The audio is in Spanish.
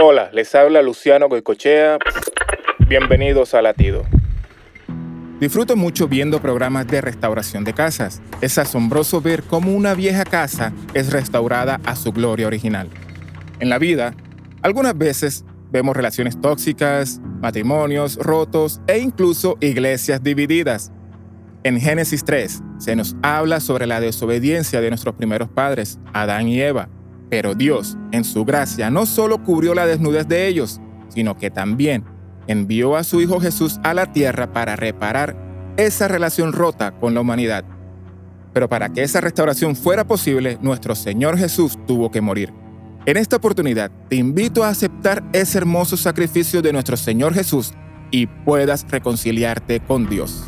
Hola, les habla Luciano Goicochea. Bienvenidos a Latido. Disfruto mucho viendo programas de restauración de casas. Es asombroso ver cómo una vieja casa es restaurada a su gloria original. En la vida, algunas veces vemos relaciones tóxicas, matrimonios rotos e incluso iglesias divididas. En Génesis 3 se nos habla sobre la desobediencia de nuestros primeros padres, Adán y Eva. Pero Dios, en su gracia, no solo cubrió la desnudez de ellos, sino que también envió a su Hijo Jesús a la tierra para reparar esa relación rota con la humanidad. Pero para que esa restauración fuera posible, nuestro Señor Jesús tuvo que morir. En esta oportunidad te invito a aceptar ese hermoso sacrificio de nuestro Señor Jesús y puedas reconciliarte con Dios.